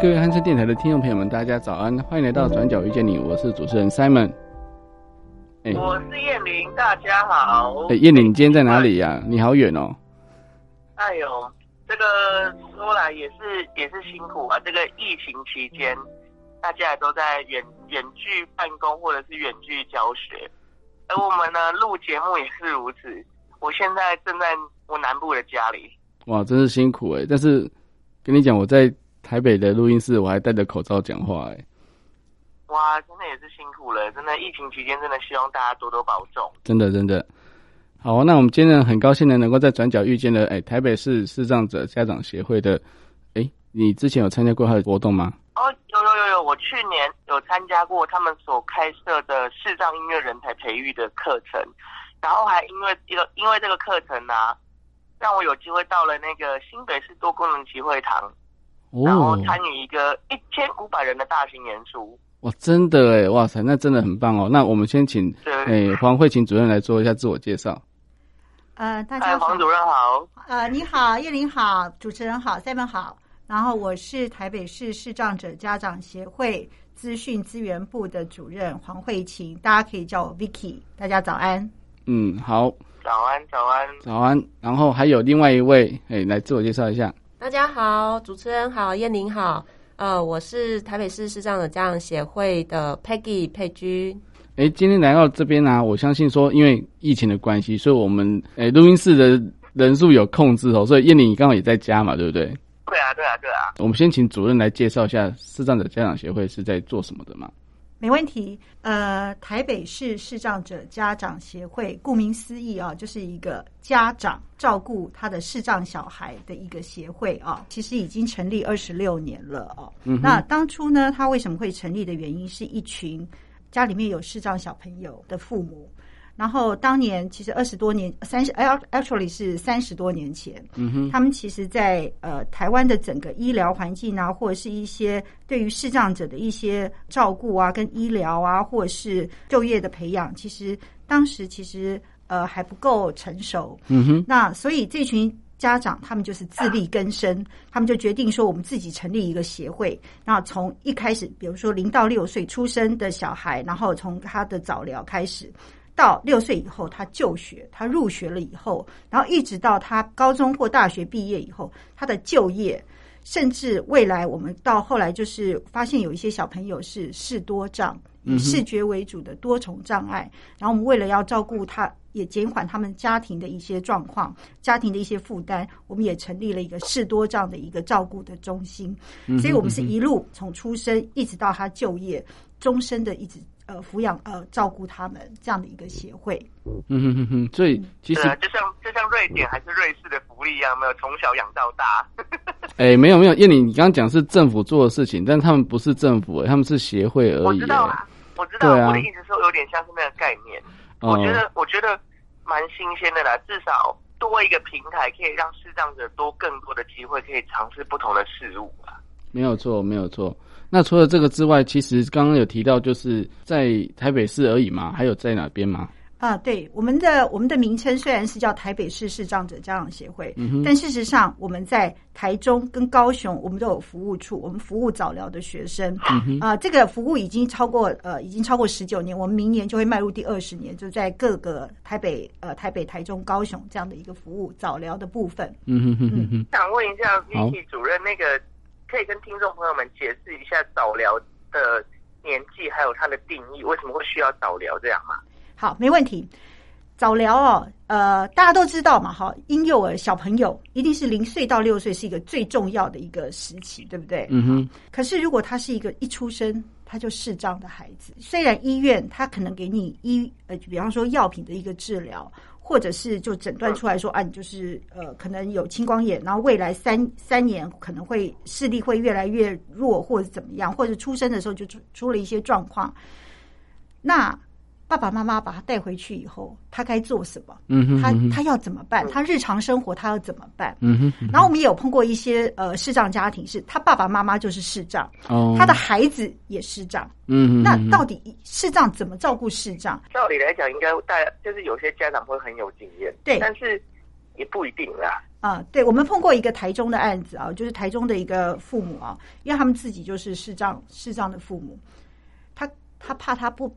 各位汉声电台的听众朋友们，大家早安，欢迎来到转角遇见你，我是主持人 Simon。哎，我是燕玲，大家好。哎，燕玲，你今天在哪里呀、啊？你好远哦。哎呦，这个说来也是也是辛苦啊。这个疫情期间，大家也都在远远距办公或者是远距教学，而我们呢录节目也是如此。我现在正在我南部的家里。哇，真是辛苦哎！但是跟你讲，我在。台北的录音室，我还戴着口罩讲话，哎，哇，真的也是辛苦了，真的疫情期间，真的希望大家多多保重，真的真的。好，那我们今天，很高兴呢，能够在转角遇见了，哎，台北市视障者家长协会的，哎，你之前有参加过他的活动吗？哦，有有有有，我去年有参加过他们所开设的视障音乐人才培育的课程，然后还因为一个因为这个课程呢、啊，让我有机会到了那个新北市多功能集会堂。然后参与一个一千五百人的大型演出，哇，真的哎，哇塞，那真的很棒哦。那我们先请哎黄慧琴主任来做一下自我介绍。呃，大家好，黄主任好。呃，你好，叶玲好，主持人好，Simon 好。然后我是台北市视障者家长协会资讯资源部的主任黄慧琴，大家可以叫我 Vicky。大家早安。嗯，好。早安，早安，早安。然后还有另外一位，哎，来自我介绍一下。大家好，主持人好，燕玲好，呃，我是台北市视障者家长协会的 Peggy 佩君。哎，今天来到这边呢、啊，我相信说，因为疫情的关系，所以我们哎录音室的人数有控制哦，所以燕玲你刚好也在家嘛，对不对？对啊，对啊，对啊。我们先请主任来介绍一下视障者家长协会是在做什么的嘛？没问题，呃，台北市视障者家长协会，顾名思义啊，就是一个家长照顾他的视障小孩的一个协会啊。其实已经成立二十六年了哦。嗯。那当初呢，他为什么会成立的原因，是一群家里面有视障小朋友的父母。然后当年其实二十多年，三十，actually 是三十多年前，嗯哼，他们其实在呃台湾的整个医疗环境啊，或者是一些对于视障者的一些照顾啊，跟医疗啊，或者是就业的培养，其实当时其实呃还不够成熟，嗯哼，那所以这群家长他们就是自力更生，他们就决定说我们自己成立一个协会，那从一开始，比如说零到六岁出生的小孩，然后从他的早疗开始。到六岁以后，他就学，他入学了以后，然后一直到他高中或大学毕业以后，他的就业，甚至未来我们到后来就是发现有一些小朋友是视多障，以视觉为主的多重障碍，然后我们为了要照顾他，也减缓他们家庭的一些状况，家庭的一些负担，我们也成立了一个视多障的一个照顾的中心，所以我们是一路从出生一直到他就业，终身的一直。呃，抚养呃，照顾他们这样的一个协会。嗯哼哼哼，所以其实、嗯、就像就像瑞典还是瑞士的福利一样，没有从小养到大。哎、欸，没有没有，因为你你刚刚讲是政府做的事情，但他们不是政府，他们是协会而已。我知道啊，我知道，啊、我的意思说有点像是那个概念。哦、我觉得我觉得蛮新鲜的啦，至少多一个平台，可以让视障者多更多的机会，可以尝试不同的事物啊。没有错，没有错。那除了这个之外，其实刚刚有提到，就是在台北市而已嘛，还有在哪边吗？啊，对，我们的我们的名称虽然是叫台北市视障者家长协会，嗯，但事实上我们在台中跟高雄，我们都有服务处，我们服务早疗的学生，啊，这个服务已经超过呃，已经超过十九年，我们明年就会迈入第二十年，就在各个台北呃台北、台中、高雄这样的一个服务早疗的部分。嗯哼哼哼哼，想问一下 Vicky 主任那个。可以跟听众朋友们解释一下早疗的年纪，还有它的定义，为什么会需要早疗这样吗？好，没问题。早疗哦，呃，大家都知道嘛，哈，婴幼儿小朋友一定是零岁到六岁是一个最重要的一个时期，对不对？嗯哼。可是如果他是一个一出生他就视障的孩子，虽然医院他可能给你医呃，比方说药品的一个治疗。或者是就诊断出来说啊，你就是呃可能有青光眼，然后未来三三年可能会视力会越来越弱，或者怎么样，或者出生的时候就出出了一些状况，那。爸爸妈妈把他带回去以后，他该做什么？嗯哼，他他要怎么办？他日常生活他要怎么办？嗯哼。然后我们也有碰过一些呃视障家庭，是他爸爸妈妈就是视障，哦，他的孩子也视障。嗯哼。那到底视障怎么照顾视障？照理来讲，应该大家就是有些家长会很有经验，对，但是也不一定啦。啊，对，我们碰过一个台中的案子啊，就是台中的一个父母啊，因为他们自己就是视障视障的父母，他他怕他不。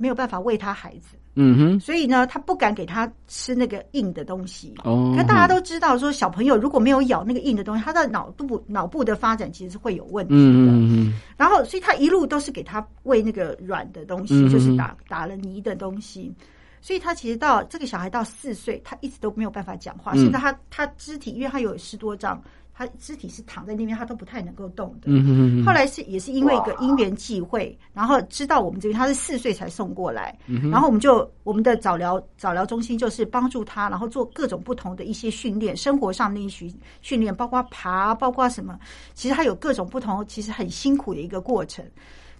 没有办法喂他孩子，嗯哼，所以呢，他不敢给他吃那个硬的东西。哦，可大家都知道，说小朋友如果没有咬那个硬的东西，他的脑部脑部的发展其实是会有问题的。嗯嗯，然后，所以他一路都是给他喂那个软的东西，就是打打了泥的东西。所以他其实到这个小孩到四岁，他一直都没有办法讲话。现在他他肢体，因为他有十多障。他肢体是躺在那边，他都不太能够动的。嗯哼嗯。后来是也是因为一个因缘际会，然后知道我们这边他是四岁才送过来，嗯，然后我们就我们的早疗早疗中心就是帮助他，然后做各种不同的一些训练，生活上的一些训练，包括爬，包括什么，其实他有各种不同，其实很辛苦的一个过程。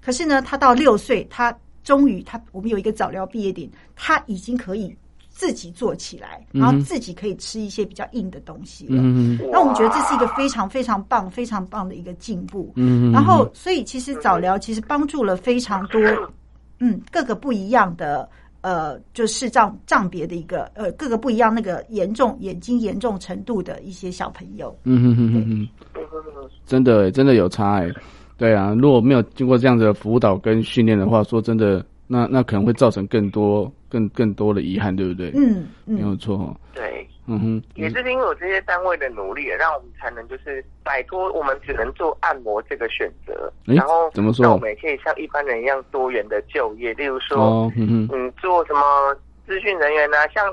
可是呢，他到六岁，他终于他我们有一个早疗毕业典，他已经可以。自己做起来，然后自己可以吃一些比较硬的东西了。嗯，那我们觉得这是一个非常非常棒、非常棒的一个进步。嗯，然后所以其实早疗其实帮助了非常多，嗯，各个不一样的呃，就视障障别的一个呃，各个不一样那个严重眼睛严重程度的一些小朋友。嗯哼哼哼哼，真的真的有差哎。对啊，如果没有经过这样的辅导跟训练的话，说真的。那那可能会造成更多、更更多的遗憾，对不对？嗯，嗯没有错。对，嗯哼，也就是因为有这些单位的努力，让我们才能就是摆脱我们只能做按摩这个选择，欸、然后怎么说？让我们也可以像一般人一样多元的就业，例如说，哦、嗯哼，嗯，做什么资讯人员呢、啊？像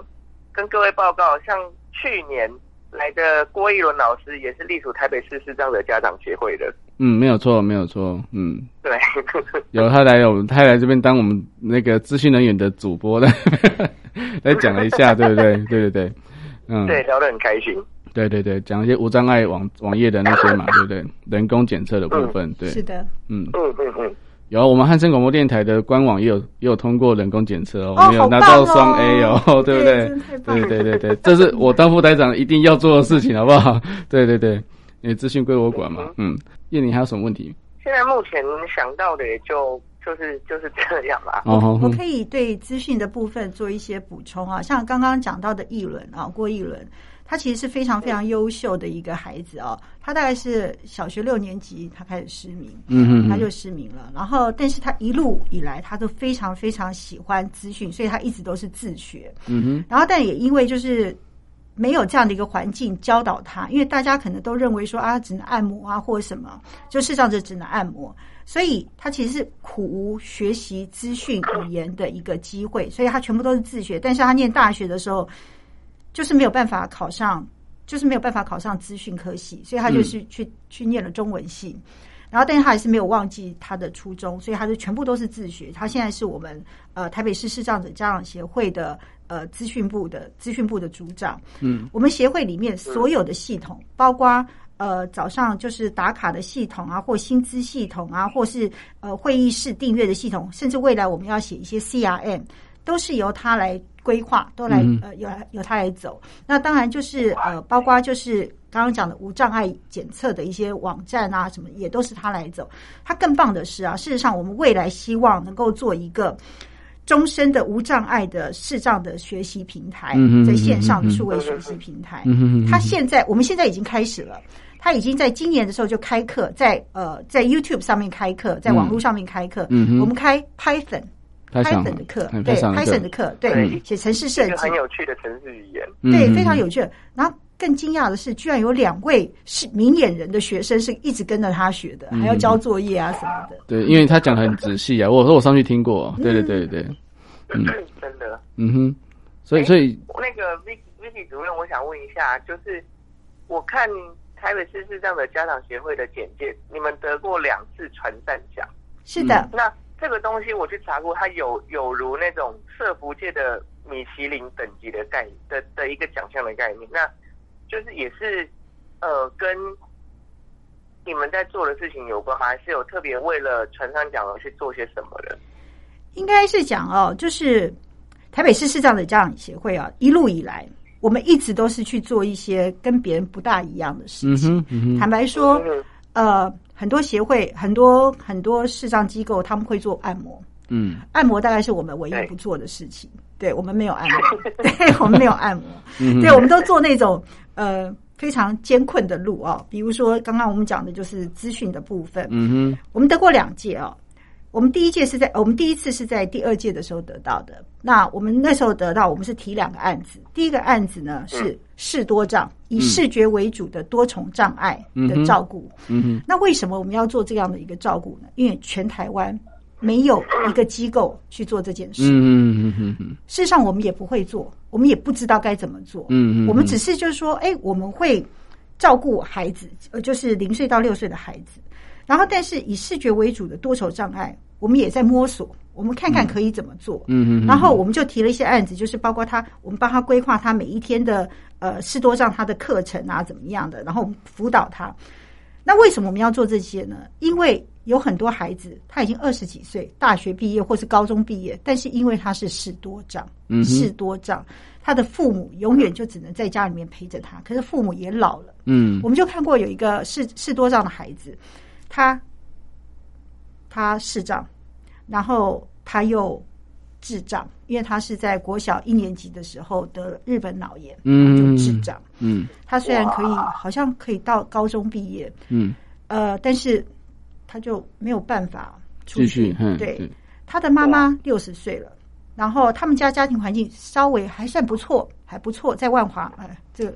跟各位报告，像去年。来的郭一伦老师也是隶属台北市市长的家长协会的。嗯，没有错，没有错。嗯，对，有他来，我们他来这边当我们那个资讯人员的主播来 来讲了一下，对不对？对对对，嗯，对，聊得很开心。对对对，讲一些无障碍网网页的那些嘛，对不对？人工检测的部分，对，是的，嗯嗯嗯嗯。有我们汉声广播电台的官网也有也有通过人工检测哦，我们有拿到双 A 哦，哦对不对？对对对对，这是我当副台长一定要做的事情，好不好？对对对，因为资讯归我管嘛。嗯，叶宁还有什么问题？现在目前想到的也就就是就是这样啦。哦，我可以对资讯的部分做一些补充啊，像刚刚讲到的议论啊，郭一轮。他其实是非常非常优秀的一个孩子哦，他大概是小学六年级，他开始失明，嗯嗯，他就失明了。然后，但是他一路以来，他都非常非常喜欢资讯，所以他一直都是自学，嗯哼。然后，但也因为就是没有这样的一个环境教导他，因为大家可能都认为说啊，只能按摩啊，或者什么，就视障者只能按摩，所以他其实是苦无学习资讯语言的一个机会，所以他全部都是自学。但是他念大学的时候。就是没有办法考上，就是没有办法考上资讯科系，所以他就是去、嗯、去念了中文系，然后但是他还是没有忘记他的初衷，所以他就全部都是自学。他现在是我们呃台北市视障者家长协会的呃资讯部的资讯部的组长。嗯，我们协会里面所有的系统，包括呃早上就是打卡的系统啊，或薪资系统啊，或是呃会议室订阅的系统，甚至未来我们要写一些 CRM，都是由他来。规划都来呃由由他来走，那当然就是呃包括就是刚刚讲的无障碍检测的一些网站啊什么也都是他来走。他更棒的是啊，事实上我们未来希望能够做一个终身的无障碍的视障的学习平台，在线上的数位学习平台。他现在我们现在已经开始了，他已经在今年的时候就开课，在呃在 YouTube 上面开课，在网络上面开课，我们开 Python。Python 的课，对 Python 的课，对写程式设计，很有趣的程式语言，对，非常有趣。然后更惊讶的是，居然有两位是明眼人的学生是一直跟着他学的，还要交作业啊什么的。对，因为他讲的很仔细啊。我说我上去听过，对对对对，嗯，真的，嗯哼。所以所以那个 Vicky Vicky 主任，我想问一下，就是我看台北市市这样的家长协会的简介，你们得过两次传善奖，是的，那。这个东西我去查过，它有有如那种社福界的米其林等级的概念的的一个奖项的概念，那就是也是呃跟你们在做的事情有关吗？还是有特别为了传上奖而去做些什么的？应该是讲哦，就是台北市市障的家长协会啊，一路以来我们一直都是去做一些跟别人不大一样的事情。嗯嗯、坦白说，呃，很多协会、很多很多视障机构他们会做按摩。嗯，按摩大概是我们唯一不做的事情。对，我们没有按摩，对我们没有按摩。嗯、对，我们都做那种呃非常艰困的路啊、哦，比如说刚刚我们讲的就是资讯的部分。嗯哼，我们得过两届哦。我们第一届是在我们第一次是在第二届的时候得到的。那我们那时候得到，我们是提两个案子。第一个案子呢是视多障，以视觉为主的多重障碍的照顾。嗯哼，那为什么我们要做这样的一个照顾呢？因为全台湾没有一个机构去做这件事。嗯嗯嗯，事实上，我们也不会做，我们也不知道该怎么做。嗯嗯，我们只是就是说，哎，我们会照顾孩子，呃，就是零岁到六岁的孩子。然后，但是以视觉为主的多愁障碍，我们也在摸索，我们看看可以怎么做。嗯嗯。然后我们就提了一些案子，就是包括他，我们帮他规划他每一天的呃视多障他的课程啊，怎么样的，然后辅导他。那为什么我们要做这些呢？因为有很多孩子他已经二十几岁，大学毕业或是高中毕业，但是因为他是视多障，嗯，视多障，他的父母永远就只能在家里面陪着他，可是父母也老了。嗯，我们就看过有一个视视多障的孩子。他他视障，然后他又智障，因为他是在国小一年级的时候得了日本脑炎，嗯，就智障。嗯，他虽然可以，好像可以到高中毕业，嗯，呃，但是他就没有办法出去。对，他的妈妈六十岁了，然后他们家家庭环境稍微还算不错，还不错，在万华，呃，这个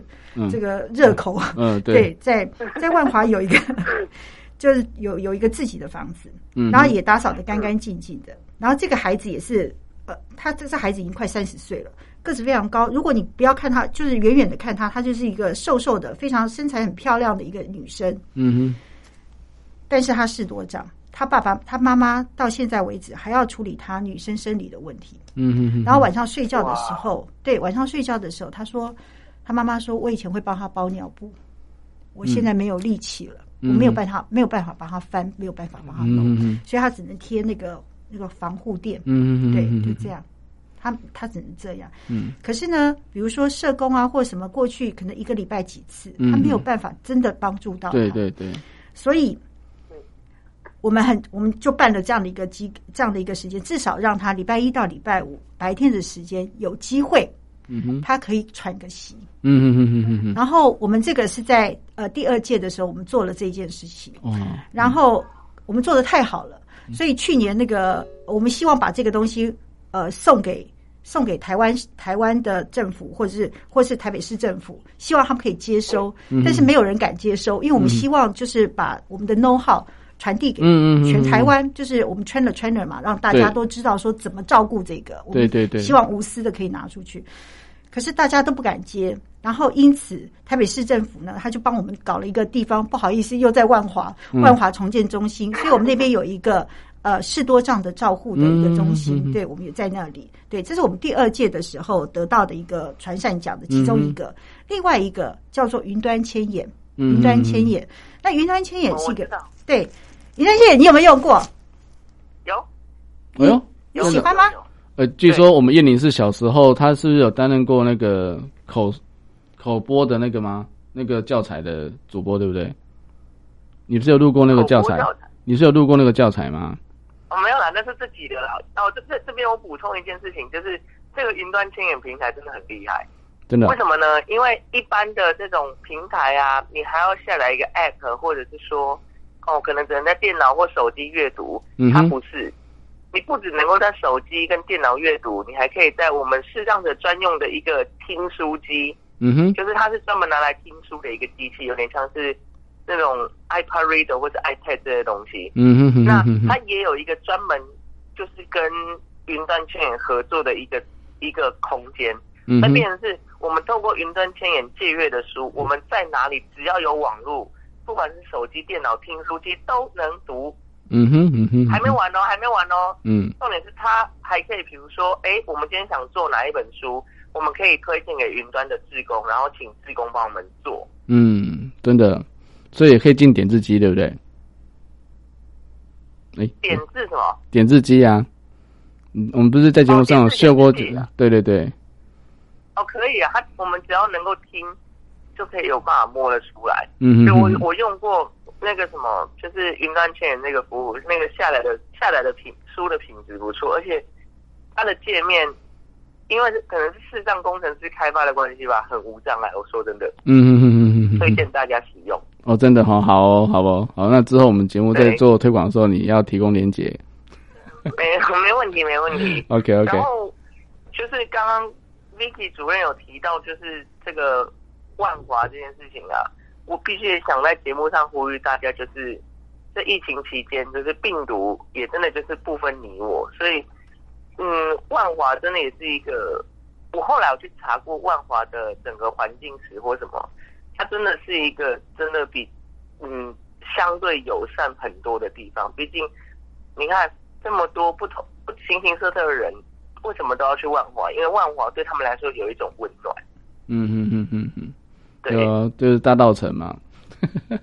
这个热口，嗯，对，在在万华有一个。就是有有一个自己的房子，嗯。然后也打扫的干干净净的。然后这个孩子也是，呃，他这这孩子已经快三十岁了，个子非常高。如果你不要看他，就是远远的看他，他就是一个瘦瘦的，非常身材很漂亮的一个女生。嗯哼。但是他是多长，他爸爸他妈妈到现在为止还要处理他女生生理的问题。嗯哼。然后晚上睡觉的时候，对，晚上睡觉的时候，他说他妈妈说，我以前会帮他包尿布，我现在没有力气了。我没有办法，没有办法帮他翻，没有办法帮他弄，嗯、所以他只能贴那个那个防护垫。嗯嗯对，就这样，他他只能这样。嗯，可是呢，比如说社工啊，或什么，过去可能一个礼拜几次，他没有办法真的帮助到他。对对对。所以，我们很，我们就办了这样的一个机，这样的一个时间，至少让他礼拜一到礼拜五白天的时间有机会。嗯哼，他可以喘个息。嗯哼哼哼哼哼。然后我们这个是在呃第二届的时候，我们做了这件事情。哦。然后我们做的太好了，所以去年那个我们希望把这个东西呃送给送给台湾台湾的政府，或者是或是台北市政府，希望他们可以接收，但是没有人敢接收，因为我们希望就是把我们的 know how 传递给全台湾，就是我们 trainer trainer 嘛，让大家都知道说怎么照顾这个。对对对。希望无私的可以拿出去。可是大家都不敢接，然后因此台北市政府呢，他就帮我们搞了一个地方，不好意思，又在万华，万华重建中心，嗯、所以我们那边有一个呃视多障的照护的一个中心，嗯、对，我们也在那里。对，这是我们第二届的时候得到的一个传善奖的其中一个，嗯、另外一个叫做云端千眼，云端千眼。那云端千眼是一个，对，云端千眼你有没有用过？有，你有，有喜欢吗？呃，据说我们燕玲是小时候，他是不是有担任过那个口口播的那个吗？那个教材的主播，对不对？你不是有录过那个教材？教材你是有录过那个教材吗？哦，没有啦，那是自己的啦。哦，这这这边我补充一件事情，就是这个云端千眼平台真的很厉害，真的。为什么呢？因为一般的这种平台啊，你还要下载一个 app，或者是说，哦，可能只能在电脑或手机阅读，嗯、它不是。你不只能够在手机跟电脑阅读，你还可以在我们视障者专用的一个听书机，嗯哼，就是它是专门拿来听书的一个机器，有点像是那种 iPad Reader 或者 iPad 这些东西，嗯哼，哼，哼，哼，那它也有一个专门就是跟云端圈眼合作的一个一个空间，那变成是我们透过云端圈眼借阅的书，我们在哪里只要有网络，不管是手机、电脑、听书机都能读。嗯哼嗯哼，还没完哦，还没完哦。嗯，重点是他还可以，比如说，哎，我们今天想做哪一本书，我们可以推荐给云端的志工，然后请志工帮我们做。嗯，真的，所以也可以进点字机，对不对？哎，点字什么？点字机啊。嗯，我们不是在节目上有秀过？对对对。哦，可以啊，他我们只要能够听，就可以有办法摸得出来。嗯嗯。我我用过。那个什么，就是云端千人那个服务，那个下来的下来的品书的品质不错，而且它的界面，因为可能是视障工程师开发的关系吧，很无障碍。我说真的，嗯嗯嗯嗯，推荐大家使用。哦，真的好好哦，好不好？好，那之后我们节目在做推广的时候，你要提供连结。没 没问题，没问题。OK OK。然后就是刚刚 Vicky 主任有提到，就是这个万华这件事情啊。我必须想在节目上呼吁大家，就是在疫情期间，就是病毒也真的就是不分你我，所以，嗯，万华真的也是一个，我后来我去查过万华的整个环境史或什么，它真的是一个真的比嗯相对友善很多的地方。毕竟你看这么多不同形形色色的人，为什么都要去万华？因为万华对他们来说有一种温暖。嗯嗯嗯嗯嗯。对，就是大道城嘛。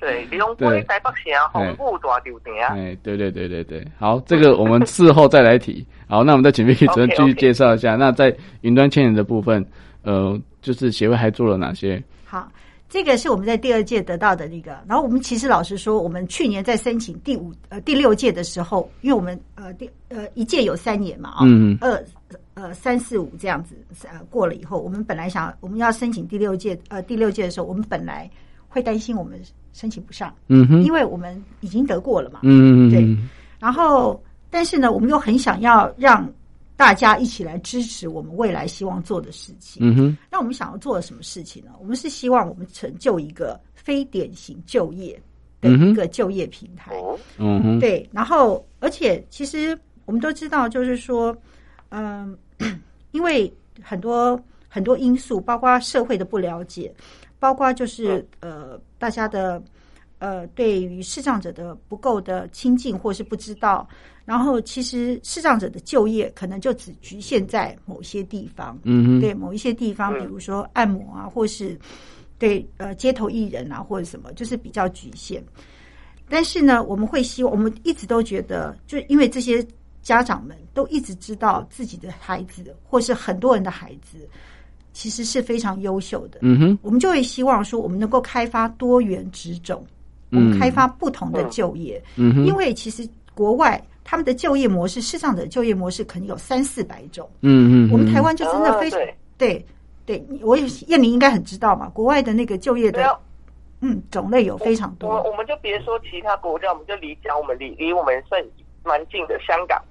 对，利用台北城红布大酒店啊。哎，对对对对对，好，这个 我们事后再来提。好，那我们再请 Vicky 主任继续介绍一下。Okay, okay. 那在云端千人的部分，呃，就是协会还做了哪些？好，这个是我们在第二届得到的那个。然后我们其实老实说，我们去年在申请第五呃第六届的时候，因为我们呃第呃一届有三年嘛啊，嗯二。呃，三四五这样子，呃，过了以后，我们本来想我们要申请第六届，呃，第六届的时候，我们本来会担心我们申请不上，嗯哼，因为我们已经得过了嘛，嗯嗯对。然后，但是呢，我们又很想要让大家一起来支持我们未来希望做的事情，嗯哼。那我们想要做的什么事情呢？我们是希望我们成就一个非典型就业的一个就业平台，嗯哼，对。然后，而且其实我们都知道，就是说，嗯。因为很多很多因素，包括社会的不了解，包括就是呃大家的呃对于视障者的不够的亲近或是不知道，然后其实视障者的就业可能就只局限在某些地方，嗯，对某一些地方，比如说按摩啊，或是对呃街头艺人啊或者什么，就是比较局限。但是呢，我们会希望，我们一直都觉得，就因为这些。家长们都一直知道自己的孩子，或是很多人的孩子，其实是非常优秀的。嗯哼，我们就会希望说，我们能够开发多元职种，我们开发不同的就业。嗯哼，因为其实国外他们的就业模式，市场的就业模式可能有三四百种。嗯嗯，我们台湾就真的非常对对，我也燕玲应该很知道嘛，国外的那个就业的嗯种类有非常多。我我们就别说其他国家，我们就离讲我们离离我们算蛮近的香港。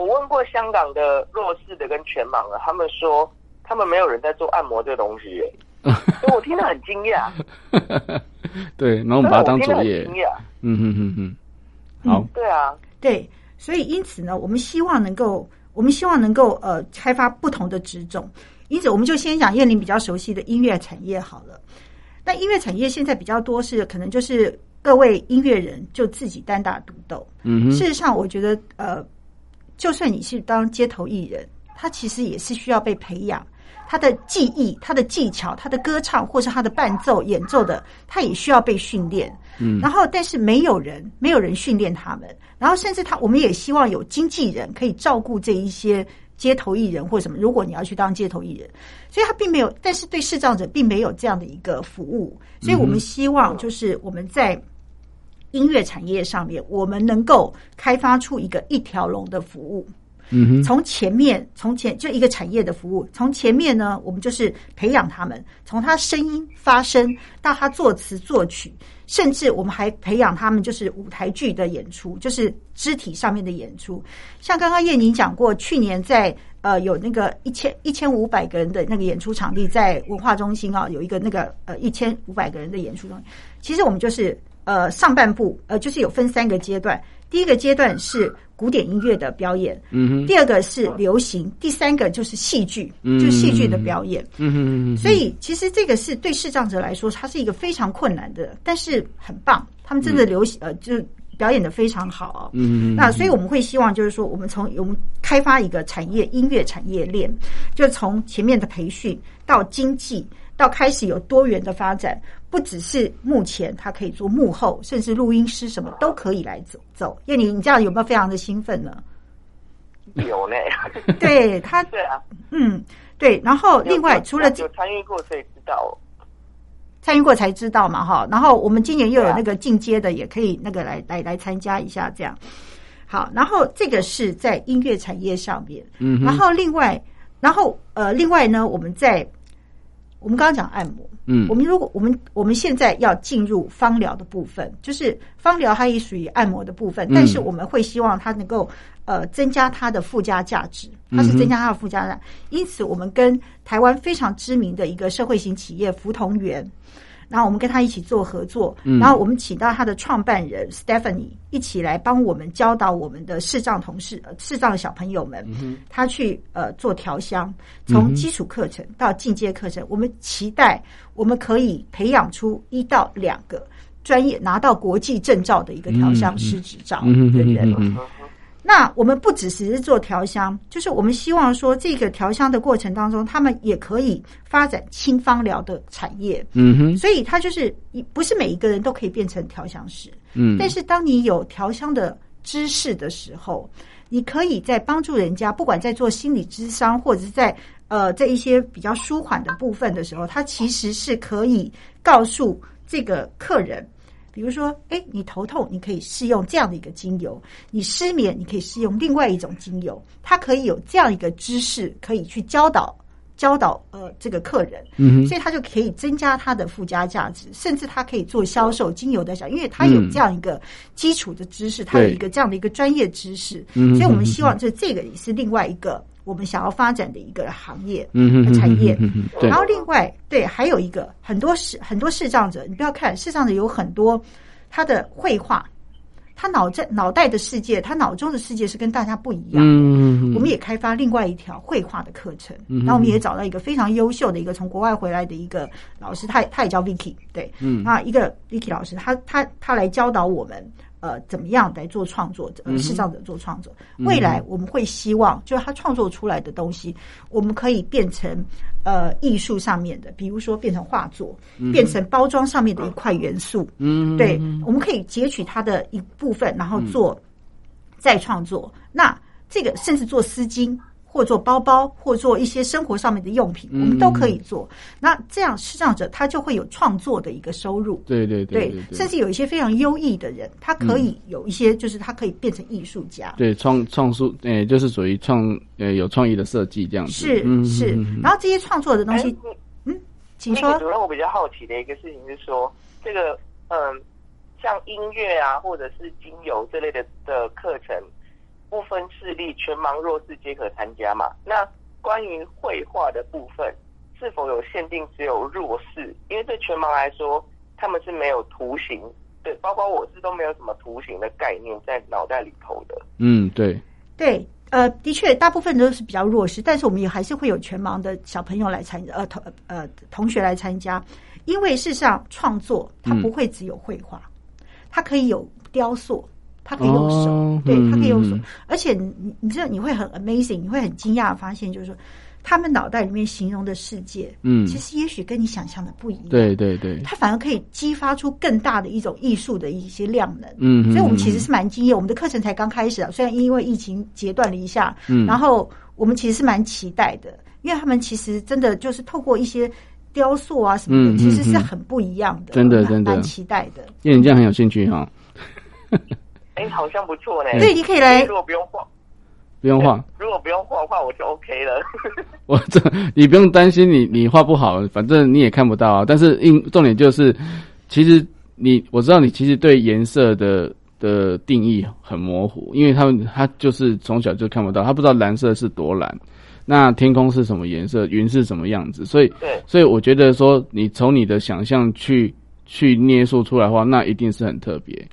我问过香港的弱视的跟全盲的，他们说他们没有人在做按摩这个东西，所以我听得很惊讶。对，然后我们把它当作业。嗯嗯。嗯哼哼哼。好。对啊。对，所以因此呢，我们希望能够，我们希望能够呃开发不同的职种。因此，我们就先讲燕玲比较熟悉的音乐产业好了。那音乐产业现在比较多是可能就是各位音乐人就自己单打独斗。嗯哼。事实上，我觉得呃。就算你是当街头艺人，他其实也是需要被培养，他的技艺、他的技巧、他的歌唱，或是他的伴奏演奏的，他也需要被训练。嗯，然后但是没有人，没有人训练他们，然后甚至他，我们也希望有经纪人可以照顾这一些街头艺人或什么。如果你要去当街头艺人，所以他并没有，但是对视障者并没有这样的一个服务，所以我们希望就是我们在。音乐产业上面，我们能够开发出一个一条龙的服务。嗯哼，从前面，从前就一个产业的服务，从前面呢，我们就是培养他们，从他声音发声到他作词作曲，甚至我们还培养他们，就是舞台剧的演出，就是肢体上面的演出。像刚刚叶宁讲过，去年在呃有那个一千一千五百个人的那个演出场地，在文化中心啊，有一个那个呃一千五百个人的演出中心，其实我们就是。呃，上半部呃，就是有分三个阶段。第一个阶段是古典音乐的表演，嗯哼。第二个是流行，第三个就是戏剧，嗯，就是戏剧的表演，嗯哼。所以其实这个是对视障者来说，它是一个非常困难的，但是很棒。他们真的流行，呃，就表演的非常好。嗯，那所以我们会希望就是说，我们从我们开发一个产业音乐产业链，就从前面的培训到经济，到开始有多元的发展，不只是目前他可以做幕后，甚至录音师什么都可以来走走。燕妮，你这样有没有非常的兴奋呢？有呢，对他，对啊，嗯，对。然后另外除了有参与过，所以知道。参与过才知道嘛，哈。然后我们今年又有那个进阶的，也可以那个来来来参加一下，这样。好，然后这个是在音乐产业上面，嗯。然后另外，然后呃，另外呢，我们在我们刚刚讲按摩，嗯，我们如果我们我们现在要进入芳疗的部分，就是芳疗它也属于按摩的部分，但是我们会希望它能够。呃，增加它的附加价值，它是增加它的附加价值。因此，我们跟台湾非常知名的一个社会型企业福同源，然后我们跟他一起做合作，然后我们请到他的创办人 Stephanie 一起来帮我们教导我们的视障同事、视障的小朋友们，他去呃做调香，从基础课程到进阶课程，我们期待我们可以培养出一到两个专业拿到国际证照的一个调香师执照的人。那我们不只是做调香，就是我们希望说，这个调香的过程当中，他们也可以发展轻芳疗的产业。嗯哼，所以他就是不是每一个人都可以变成调香师。嗯，但是当你有调香的知识的时候，你可以在帮助人家，不管在做心理咨商，或者是在呃在一些比较舒缓的部分的时候，他其实是可以告诉这个客人。比如说，哎，你头痛，你可以试用这样的一个精油；你失眠，你可以试用另外一种精油。它可以有这样一个知识，可以去教导教导呃这个客人，嗯，所以它就可以增加它的附加价值，甚至它可以做销售精油的销，因为它有这样一个基础的知识，它有一个这样的一个专业知识，所以我们希望这这个也是另外一个。我们想要发展的一个行业，嗯，产业。然后另外，对，还有一个很多视很多视障者，你不要看视障者有很多他的绘画，他脑在脑袋的世界，他脑中的世界是跟大家不一样的。嗯，我们也开发另外一条绘画的课程，然后我们也找到一个非常优秀的一个从国外回来的一个老师，他他也叫 Vicky，对，嗯，啊，一个 Vicky 老师，他他他来教导我们。呃，怎么样来做创作？呃，视障者做创作，嗯，未来我们会希望，就是他创作出来的东西，我们可以变成呃艺术上面的，比如说变成画作，嗯，变成包装上面的一块元素。嗯，对，我们可以截取它的一部分，然后做再创作。嗯，那这个甚至做丝巾。或做包包，或做一些生活上面的用品，嗯、我们都可以做。那这样视障者他就会有创作的一个收入。对对对，对，对，甚至有一些非常优异的人，他可以有一些，就是他可以变成艺术家。对，创创书，诶，就是属于创，呃，有创意的设计这样子。是、嗯、是，然后这些创作的东西，嗯，请说。主任，我比较好奇的一个事情是说，这个，嗯，像音乐啊，或者是精油这类的的课程。不分视力，全盲弱视皆可参加嘛？那关于绘画的部分，是否有限定只有弱视？因为对全盲来说，他们是没有图形，对，包括我是都没有什么图形的概念在脑袋里头的。嗯，对，对，呃，的确，大部分都是比较弱势，但是我们也还是会有全盲的小朋友来参，呃，同呃同学来参加，因为事实上创作它不会只有绘画，嗯，它可以有雕塑。他可以用手，哦、对他可以用手，嗯、而且你你知道你会很 amazing，你会很惊讶发现，就是说他们脑袋里面形容的世界，嗯，其实也许跟你想象的不一样，对对对，他反而可以激发出更大的一种艺术的一些量能，嗯，所以我们其实是蛮惊艳，我们的课程才刚开始啊，虽然因为疫情截断了一下，嗯，然后我们其实是蛮期待的，因为他们其实真的就是透过一些雕塑啊什么的，嗯、其实是很不一样的，真的真的。蛮期待的，因为你这样很有兴趣哈。哎，好像不错呢。对，你可以来。如果不用画，不用画。如果不用画画，我就 OK 了。我这你不用担心你，你你画不好，反正你也看不到啊。但是，因重点就是，其实你我知道你其实对颜色的的定义很模糊，因为他们他就是从小就看不到，他不知道蓝色是多蓝，那天空是什么颜色，云是什么样子，所以对，所以我觉得说，你从你的想象去去捏塑出来的话，那一定是很特别。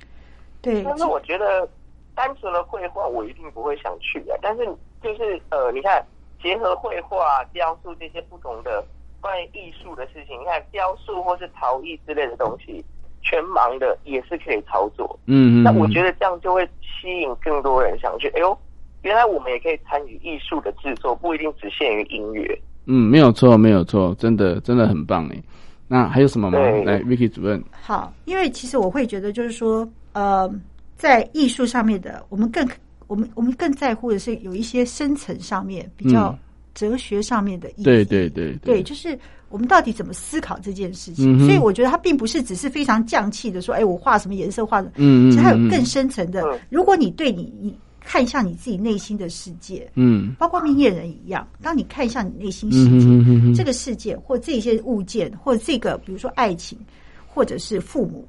对，但是我觉得单纯的绘画我一定不会想去的。但是就是呃，你看结合绘画、雕塑这些不同的关于艺术的事情，你看雕塑或是陶艺之类的东西，全盲的也是可以操作。嗯嗯。那我觉得这样就会吸引更多人想去。哎呦，原来我们也可以参与艺术的制作，不一定只限于音乐。嗯，没有错，没有错，真的真的很棒哎。那还有什么吗？来，Vicky 主任。好，因为其实我会觉得，就是说，呃，在艺术上面的，我们更我们我们更在乎的是有一些深层上面比较哲学上面的意义。对对对对，对，就是我们到底怎么思考这件事情。嗯、所以我觉得它并不是只是非常匠气的说，哎，我画什么颜色画的，嗯，其实它有更深层的。如果你对你你。看一下你自己内心的世界，嗯，包括明眼人一样。当你看一下你内心世界，嗯哼哼哼，这个世界或这些物件，或这个，比如说爱情，或者是父母，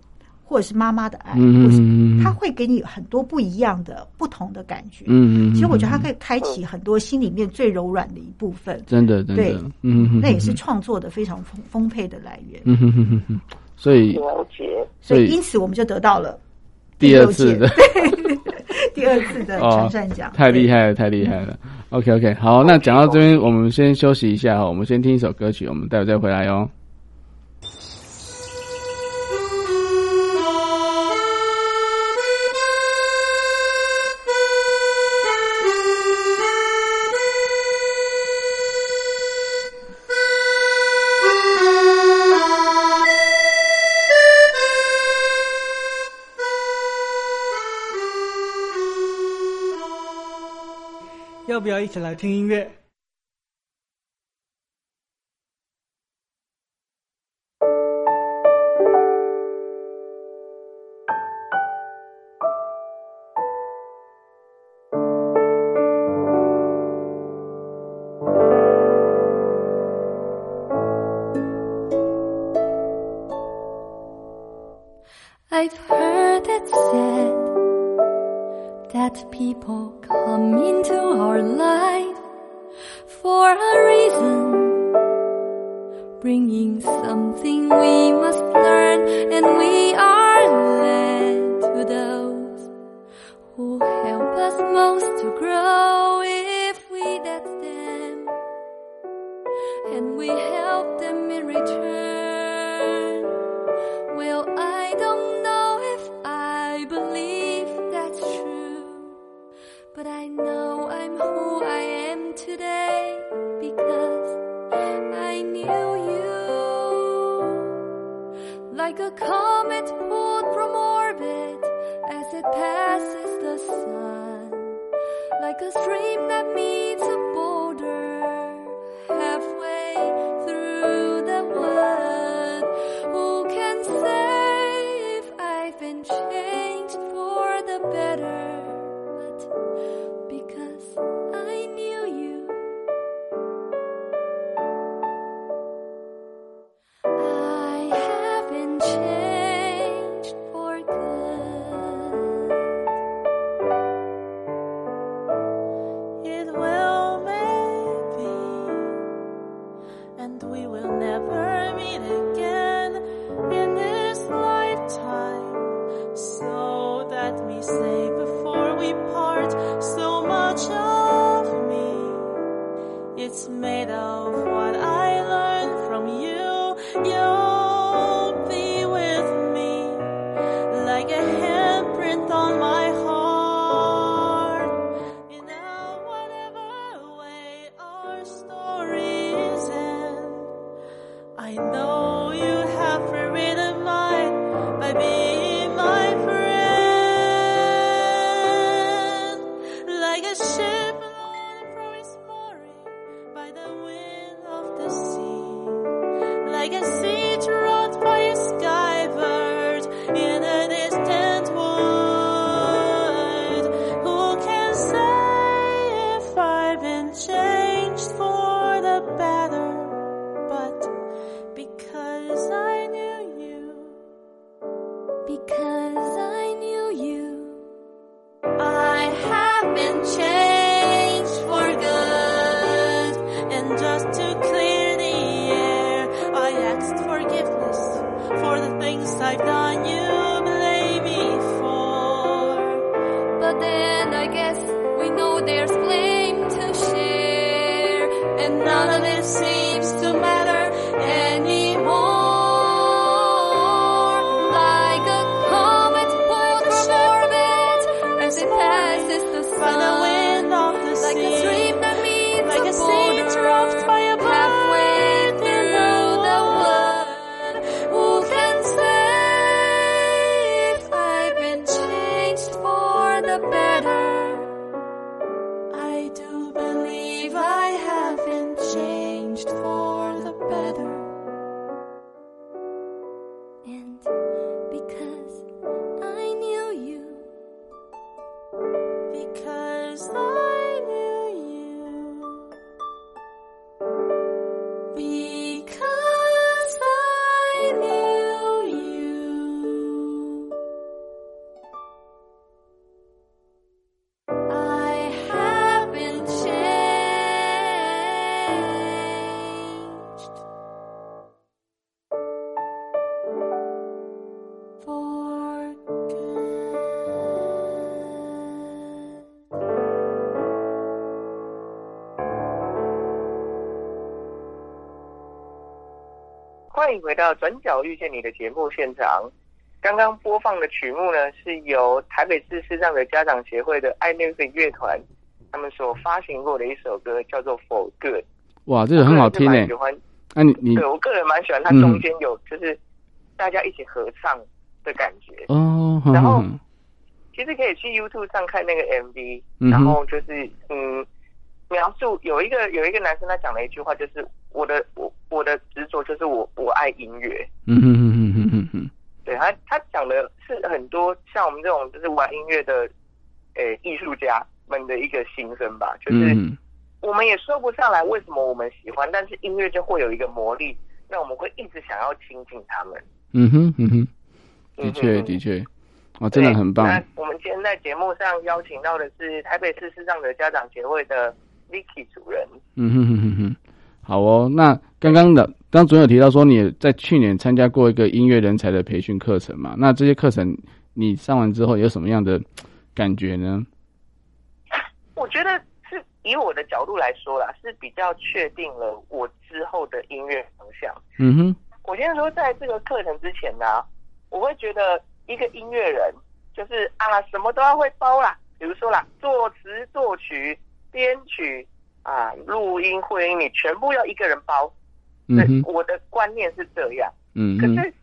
或者是妈妈的爱，嗯、或是他会给你很多不一样的、不同的感觉。嗯，其实我觉得它可以开启很多心里面最柔软的一部分。真的，真的，对，嗯，那也是创作的非常丰丰沛的来源。嗯哼哼哼哼，所以了解，所以因此我们就得到了第二次的。第 二次的常善奖，太厉害了，太厉害了。OK OK，好，那讲到这边，我们先休息一下哈，我们先听一首歌曲，我们待会再回来哟。I've heard it said that people come into our lives. today because I knew you. Like a comet pulled from orbit as it passes the sun, like a stream that meets 到《转角遇见你》的节目现场。刚刚播放的曲目呢，是由台北市视障的家长协会的爱 music 乐团他们所发行过的一首歌，叫做《For Good》。哇，这个很好听诶！喜欢，那、啊、你你对我个人蛮喜欢，它中间有就是大家一起合唱的感觉哦。然后其实可以去 YouTube 上看那个 MV，然后就是嗯。描述有一个有一个男生，他讲了一句话，就是我的我我的执着就是我我爱音乐。嗯哼哼哼哼哼哼，对他他讲的是很多像我们这种就是玩音乐的诶艺术家们的一个心声吧，就是我们也说不上来为什么我们喜欢，但是音乐就会有一个魔力，让我们会一直想要亲近他们。嗯哼嗯哼，的确的确，哇，真的很棒。那我们今天在节目上邀请到的是台北市视障者家长协会的。Vicky 主任，嗯哼哼哼哼，好哦。那刚刚的，刚主任有提到说你在去年参加过一个音乐人才的培训课程嘛？那这些课程你上完之后有什么样的感觉呢？我觉得是以我的角度来说啦，是比较确定了我之后的音乐方向。嗯哼，我先说，在这个课程之前呢、啊，我会觉得一个音乐人就是啊，什么都要会包啦，比如说啦，作词作曲。编曲啊，录音、混音，你全部要一个人包。嗯、我的观念是这样。嗯，可是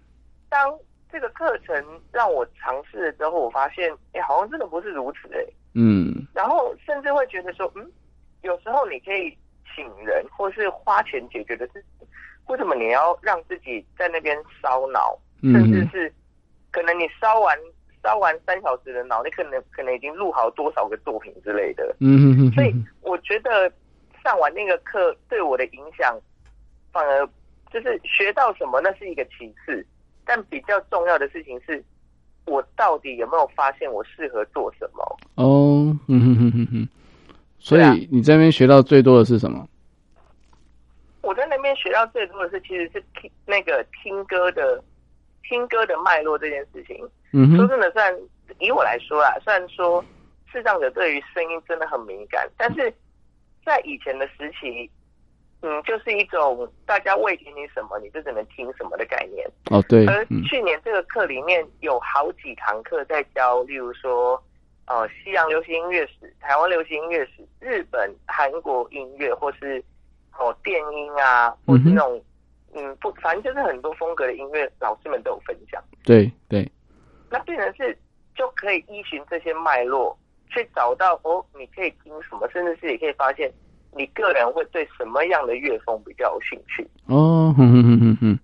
当这个课程让我尝试了之后，我发现，哎、欸，好像真的不是如此哎、欸。嗯。然后甚至会觉得说，嗯，有时候你可以请人，或是花钱解决的事情，为什么你要让自己在那边烧脑？甚至是可能你烧完。烧完三小时的脑，你可能可能已经录好多少个作品之类的。嗯哼哼。所以我觉得上完那个课对我的影响，反而就是学到什么那是一个其次，但比较重要的事情是，我到底有没有发现我适合做什么？哦，嗯哼哼哼哼。所以你这边学到最多的是什么？我在那边学到最多的是，其实是听那个听歌的。听歌的脉络这件事情，嗯，说真的，虽然以我来说啊，虽然说视障者对于声音真的很敏感，但是在以前的时期，嗯，就是一种大家喂给你什么，你就只能听什么的概念。哦，对。而去年这个课里面有好几堂课在教，例如说，呃，西洋流行音乐史、台湾流行音乐史、日本、韩国音乐，或是哦电音啊，或是那种。嗯，不，反正就是很多风格的音乐，老师们都有分享。对对，那变成是就可以依循这些脉络，去找到哦，你可以听什么，甚至是也可以发现你个人会对什么样的乐风比较有兴趣。哦，哼哼哼哼哼，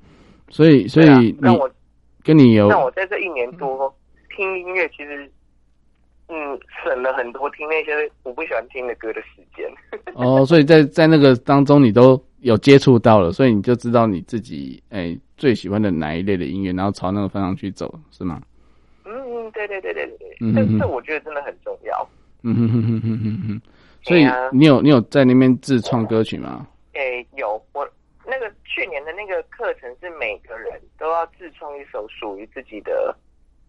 所以所以让我跟你有，让我在这一年多听音乐，其实嗯省了很多听那些我不喜欢听的歌的时间。哦，所以在在那个当中，你都。有接触到了，所以你就知道你自己哎、最喜欢的哪一类的音乐，然后朝那个方向去走，是吗？对对对对对，嗯哼哼，这这我觉得真的很重要。嗯哼哼哼哼哼哼。所以你有你有在那边自创歌曲吗？诶、欸，有，我那个去年的那个课程是每个人都要自创一首属于自己的，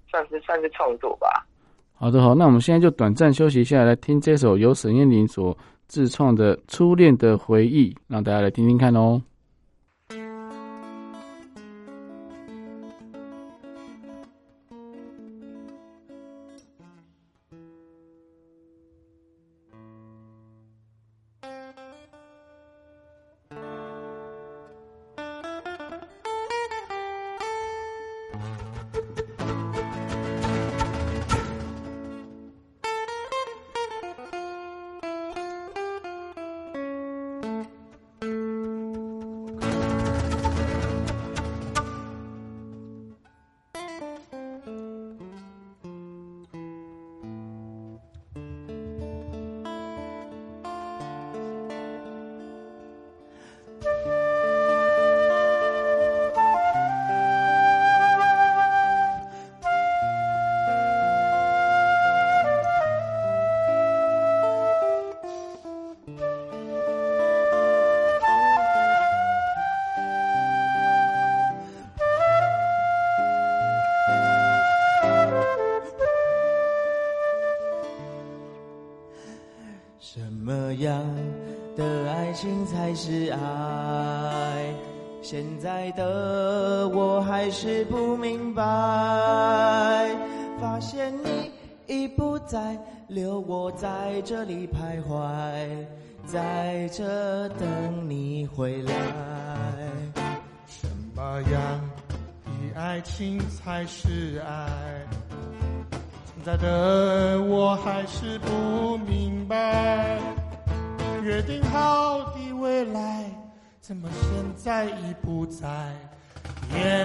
算是算是创作吧。好的好，那我们现在就短暂休息一下，来听这首由沈燕玲所。自创的初恋的回忆，让大家来听听看哦。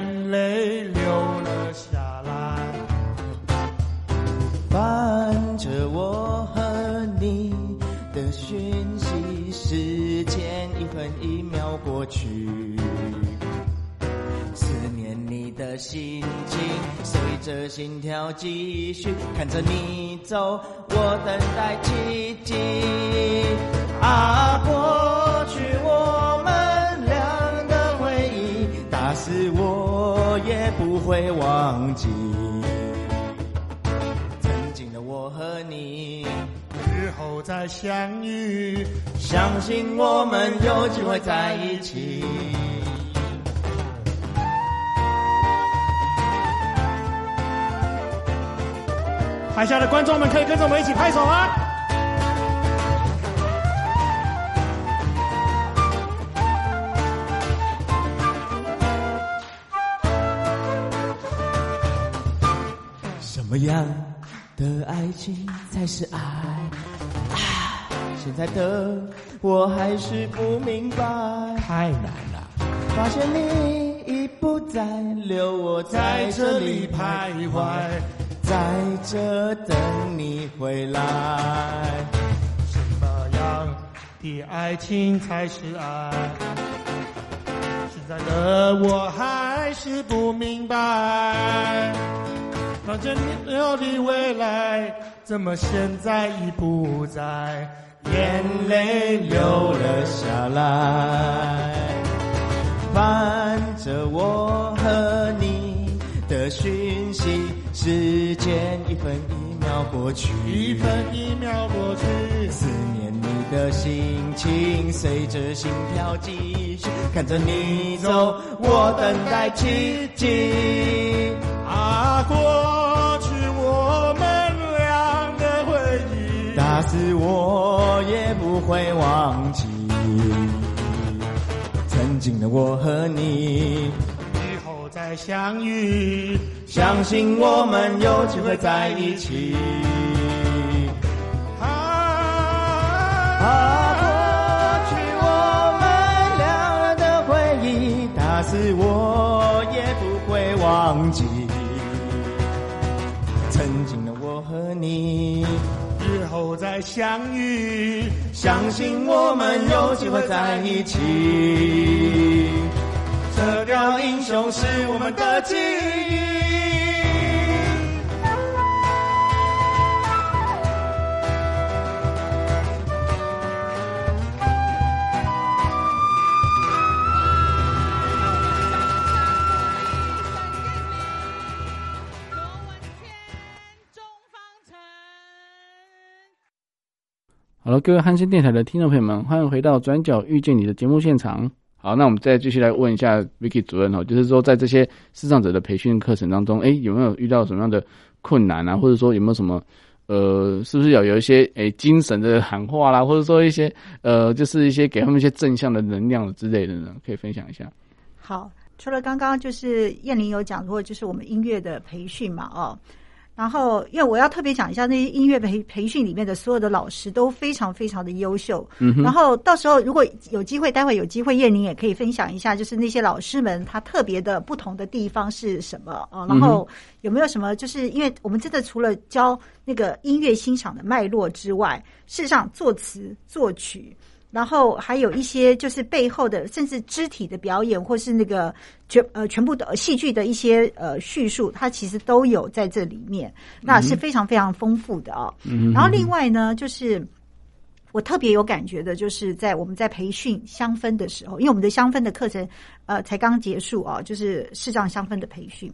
眼泪流了下来，伴着我和你的讯息，时间一分一秒过去。思念你的心情随着心跳继续，看着你走，我等待奇迹。啊，过会忘记。曾经的我和你，日后再相遇，相信我们有机会在一起。台下的观众们可以跟着我们一起拍手啊！样的爱情才是爱？啊，现在的我还是不明白，太难了。发现你已不再留我在这里徘徊。在这等你回来。什么样的爱情才是爱？现在的我还是不明白。看见你留的未来，怎么现在已不在？眼泪流了下来，伴着我和你的讯息。时间一分一秒过去，一分一秒过去，思念你的心情随着心跳继续，看着你走，我等待奇迹。啊，过忆，打死我也不会忘记。曾经的我和你。以后再相遇，相信我们有机会在一起。啊，啊，过去我们俩的回忆，打死我也不会忘记。曾经的我和你，再相遇，相信我们有机会在一起。射雕英雄是我们的记忆。好了，各位汉声电台的听众朋友们，欢迎回到《转角遇见你》的节目现场。好，那我们再继续来问一下 Vicky 主任哈，就是说在这些视障者的培训课程当中，哎，有没有遇到什么样的困难啊？或者说有没有什么呃，是不是要有一些哎精神的喊话啦，或者说一些呃，就是一些给他们一些正向的能量之类的呢？可以分享一下。好，除了刚刚就是燕玲有讲过，就是我们音乐的培训嘛，哦。然后，因为我要特别讲一下，那些音乐培培训里面的所有的老师都非常非常的优秀。嗯，然后到时候如果有机会，待会有机会，燕宁也可以分享一下，就是那些老师们他特别的不同的地方是什么啊？然后有没有什么？就是因为我们真的除了教那个音乐欣赏的脉络之外，事实上作词作曲。然后还有一些就是背后的，甚至肢体的表演，或是那个全呃全部的戏剧的一些呃叙述，它其实都有在这里面，那是非常非常丰富的哦。嗯。然后另外呢，就是我特别有感觉的，就是在我们在培训香氛的时候，因为我们的香氛的课程呃才刚结束啊，就是视障香氛的培训。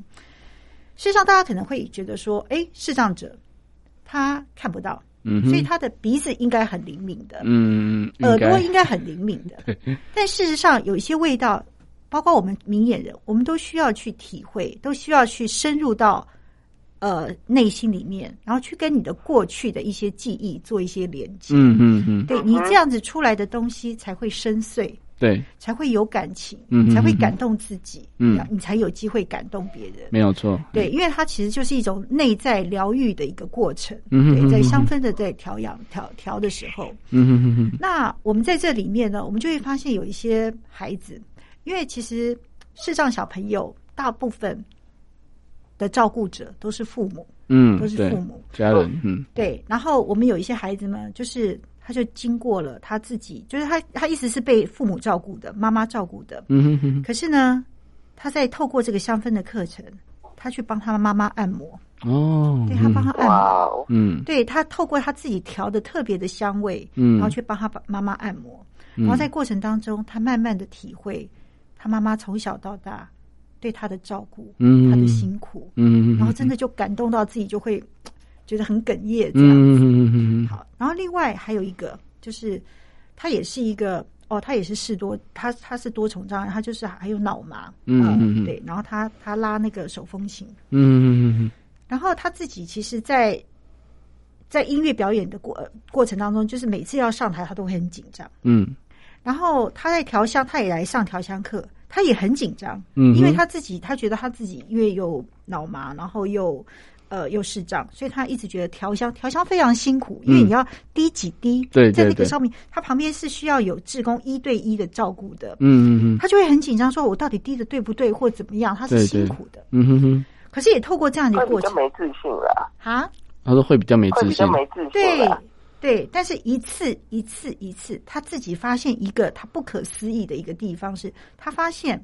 事实上，大家可能会觉得说，哎，视障者他看不到。嗯，所以他的鼻子应该很灵敏的，嗯，耳朵应该很灵敏的。但事实上，有一些味道，包括我们明眼人，我们都需要去体会，都需要去深入到呃内心里面，然后去跟你的过去的一些记忆做一些连接。嗯嗯嗯，对你这样子出来的东西才会深邃。对，才会有感情，嗯，才会感动自己，嗯，你才有机会感动别人，没有错，对，因为它其实就是一种内在疗愈的一个过程，嗯，对，在香氛的在调养调调的时候，嗯哼哼哼，那我们在这里面呢，我们就会发现有一些孩子，因为其实视障小朋友大部分的照顾者都是父母，嗯，都是父母。家人，嗯，对，然后我们有一些孩子们就是。他就经过了他自己，就是他，他一直是被父母照顾的，妈妈照顾的。嗯哼哼。可是呢，他在透过这个香氛的课程，他去帮他妈妈按摩。哦。对，他帮他按摩。嗯。对，他透过他自己调的特别的香味，嗯，然后去帮他妈妈按摩。然后在过程当中，他慢慢的体会他妈妈从小到大对他的照顾，嗯，他的辛苦，嗯，然后真的就感动到自己就会。觉得很哽咽这样子，嗯嗯嗯好。然后另外还有一个，就是他也是一个哦，他也是视多，他他是多重障碍，他就是还有脑麻，嗯嗯嗯，对。然后他他拉那个手风琴，嗯嗯嗯嗯。然后他自己其实在，在在音乐表演的过过程当中，就是每次要上台，他都会很紧张，嗯。然后他在调香，他也来上调香课，他也很紧张，嗯，因为他自己他觉得他自己因为有脑麻，然后又。呃，又视障，所以他一直觉得调香调香非常辛苦，因为你要滴几滴，嗯、对，对，在那个上面，他旁边是需要有志工一对一的照顾的，嗯嗯嗯，他就会很紧张，说我到底滴的对不对，或怎么样，他是辛苦的，对对。嗯哼哼。可是也透过这样的过程，没自信了啊？他说会比较没自信，比较没自信，对对，但是一次一次一次，他自己发现一个他不可思议的一个地方是，他发现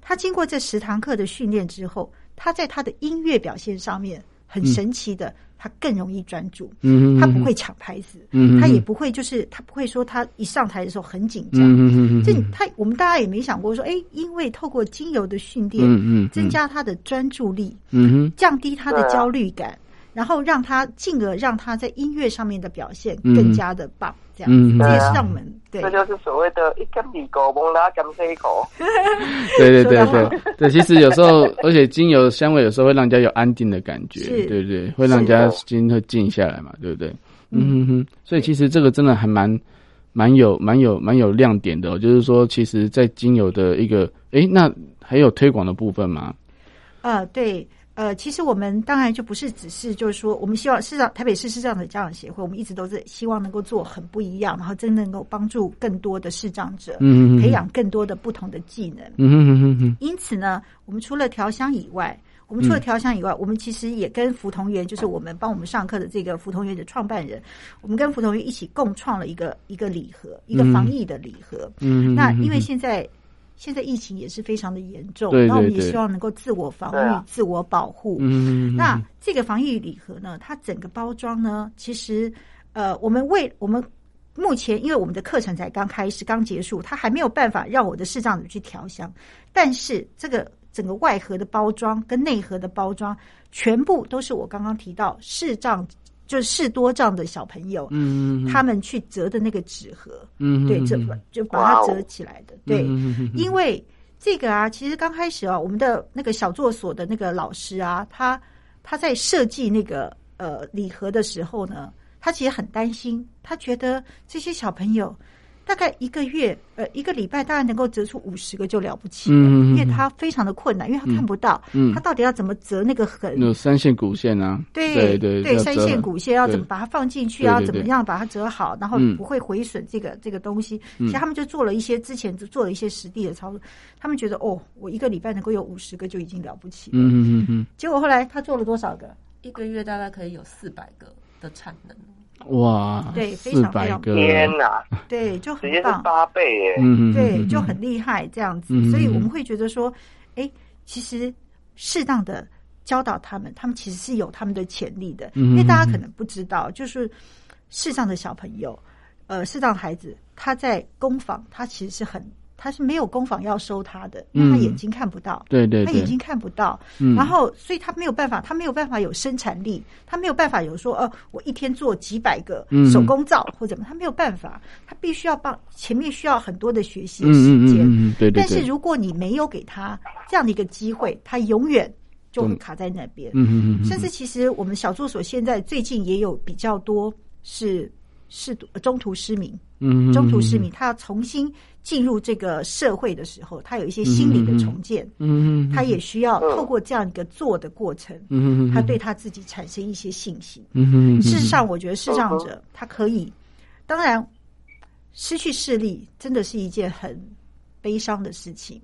他经过这十堂课的训练之后，他在他的音乐表现上面。很神奇的，他更容易专注，嗯，他不会抢拍子，嗯，他也不会就是他不会说他一上台的时候很紧张，嗯，这他我们大家也没想过说，哎，因为透过精油的训练，嗯嗯，增加他的专注力，嗯哼，降低他的焦虑感，然后让他进而让他在音乐上面的表现更加的棒，这样，嗯，这也是让我们对，这就是所谓的一根米狗蒙拉甘这一口，对对对对。对，其实有时候，而且精油香味有时候会让人家有安定的感觉，对不对？会让人家心会静下来嘛，对不对？嗯。哼哼，所以其实这个真的还蛮蛮有蛮有蛮有亮点的，就是说，其实，在精油的一个，诶，那还有推广的部分吗？呃，对。呃，其实我们当然就不是只是就是说，我们希望视障台北市视障的家长协会，我们一直都是希望能够做很不一样，然后真的能够帮助更多的视障者，嗯，培养更多的不同的技能，嗯哼哼哼哼。因此呢，我们除了调香以外，我们除了调香以外，嗯、我们其实也跟福同源，就是我们帮我们上课的这个福同源的创办人，我们跟福同源一起共创了一个一个礼盒，一个防疫的礼盒。嗯，那因为现在。现在疫情也是非常的严重，对对对，那我们也希望能够自我防御、啊、自我保护。嗯，那这个防疫礼盒呢，它整个包装呢，其实呃，我们为我们目前因为我们的课程才刚开始、刚结束，它还没有办法让我的视障者去调香。但是这个整个外盒的包装跟内盒的包装，全部都是我刚刚提到视障。就是视多障的小朋友，嗯，他们去折的那个纸盒，嗯，对，这就把它折起来的，对，嗯、因为这个啊，其实刚开始啊，我们的那个小作所的那个老师啊，他他在设计那个呃礼盒的时候呢，他其实很担心，他觉得这些小朋友。大概一个月，呃，一个礼拜大概能够折出五十个就了不起了，嗯，因为他非常的困难，因为他看不到，嗯，他到底要怎么折那个痕？有三线骨线啊，对对对，对，三线骨线要怎么把它放进去要？怎么样把它折好，然后不会毁损这个这个东西？其实他们就做了一些之前就做了一些实地的操作，他们觉得哦，我一个礼拜能够有五十个就已经了不起了，嗯嗯嗯，结果后来他做了多少个？一个月大概可以有四百个的产能。哇，对，非常非常天哪，对，就很棒，八倍耶，嗯，对，就很厉害这样子，嗯，所以我们会觉得说，哎，其实适当的教导他们，他们其实是有他们的潜力的，嗯，因为大家可能不知道，就是世上的小朋友，呃，视障孩子他在工坊，他其实是很他是没有工坊要收他的，因为他眼睛看不到，对对，他眼睛看不到，然后所以他没有办法，他没有办法有生产力，他没有办法有说，呃，我一天做几百个手工皂或怎么，他没有办法，他必须要帮前面需要很多的学习时间，对对。但是如果你没有给他这样的一个机会，他永远就会卡在那边，嗯嗯嗯，甚至其实我们小助所现在最近也有比较多是。是中途失明，嗯，中途失明，他要重新进入这个社会的时候，他有一些心理的重建，嗯，他也需要透过这样一个做的过程，嗯，他对他自己产生一些信心，嗯，事实上，我觉得视障者他可以，当然失去视力真的是一件很悲伤的事情，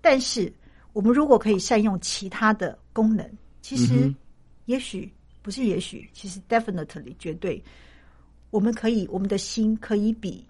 但是我们如果可以善用其他的功能，其实也许不是，也许其实 definitely 绝对。我们可以，我们的心可以比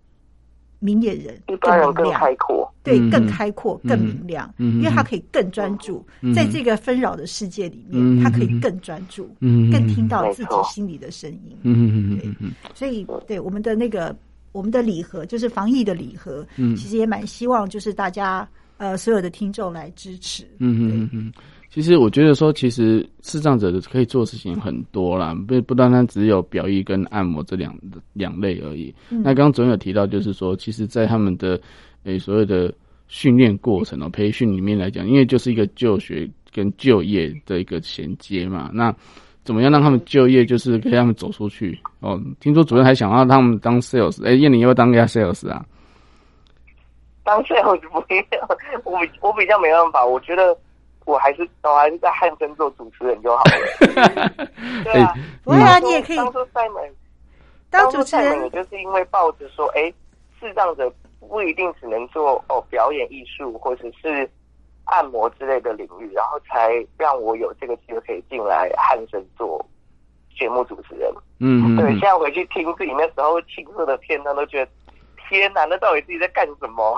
明眼人更明亮，开阔，对，更开阔、更明亮，因为他可以更专注，在这个纷扰的世界里面，他可以更专注，更听到自己心里的声音。嗯对，所以对我们的那个我们的礼盒，就是防疫的礼盒，嗯。其实也蛮希望就是大家呃所有的听众来支持。嗯嗯嗯。其实我觉得说，其实视障者的可以做的事情很多啦，不不单单只有表意跟按摩这两两类而已。嗯、那刚刚总有提到，就是说，其实，在他们的诶、欸、所谓的训练过程哦、喔，培训里面来讲，因为就是一个就学跟就业的一个衔接嘛。那怎么样让他们就业，就是可以让他们走出去哦、喔。听说主任还想要让他们当 sales，哎、欸，燕玲要不要当一下 sales 啊？当 sales 不要，我比我比较没办法，我觉得。我还是我还是在汉森做主持人就好了。对啊，不会啊，你也可以当初赛门当主持人，也就是因为抱着说，哎，视障者不一定只能做哦表演艺术或者是按摩之类的领域，然后才让我有这个机会可以进来汉森做节目主持人。嗯，对，现在回去听自己那时候青涩的片段，都觉得。天哪，那到底自己在干什么？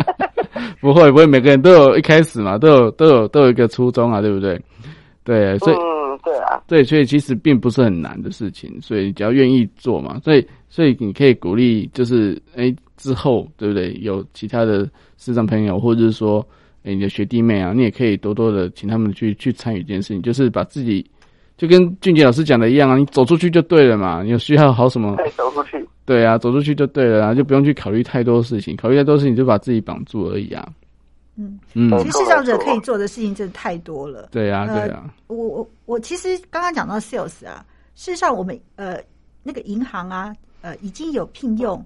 不会不会，每个人都有一开始嘛，都有都有都有一个初衷啊，对不对？对，所以嗯，对啊，对，所以其实并不是很难的事情，所以只要愿意做嘛，所以所以你可以鼓励，就是哎之后对不对？有其他的市长朋友，或者是说哎你的学弟妹啊，你也可以多多的请他们去去参与一件事情，就是把自己就跟俊杰老师讲的一样啊，你走出去就对了嘛，你有需要好什么？对，走出去。对啊，走出去就对了啊，就不用去考虑太多事情，考虑太多事情就把自己绑住而已啊。嗯嗯，其实视障者可以做的事情真的太多了。对啊，对啊。我我我其实刚刚讲到 sales 啊，事实上我们呃那个银行啊呃已经有聘用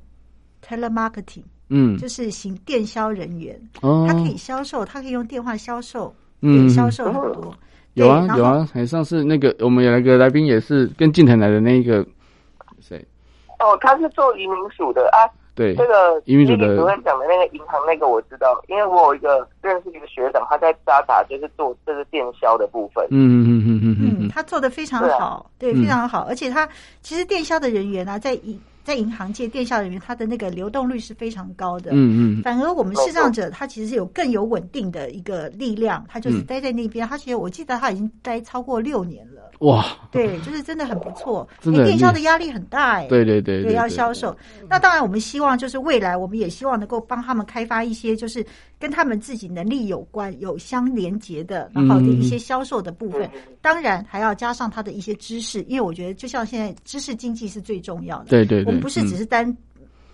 telemarketing，嗯，就是行电销人员，哦，他可以销售，他可以用电话销售，嗯，销售很多。有啊有啊，很像是那个我们有一个来宾也是跟进腾来的那一个谁。哦，他是做移民署的啊。对，这个移民署的主任讲的那个银行那个我知道，因为我有一个认识一个学长，他在渣打就是做这个电销的部分。嗯嗯嗯嗯嗯，他做的非常好，对，啊、对，非常好。而且他其实电销的人员呢、啊，在银在银行界电销人员，他的那个流动率是非常高的。嗯嗯。反而我们视障者，他其实是有更有稳定的一个力量，他就是待在那边。他其实我记得他已经待超过六年了。哇，对，就是真的很不错。因为电销的压力很大哎。对对对，对，要销售。那当然，我们希望就是未来，我们也希望能够帮他们开发一些，就是跟他们自己能力有关、有相连接的，然后的一些销售的部分。当然，还要加上他的一些知识，因为我觉得，就像现在知识经济是最重要的。对对，我们不是只是单。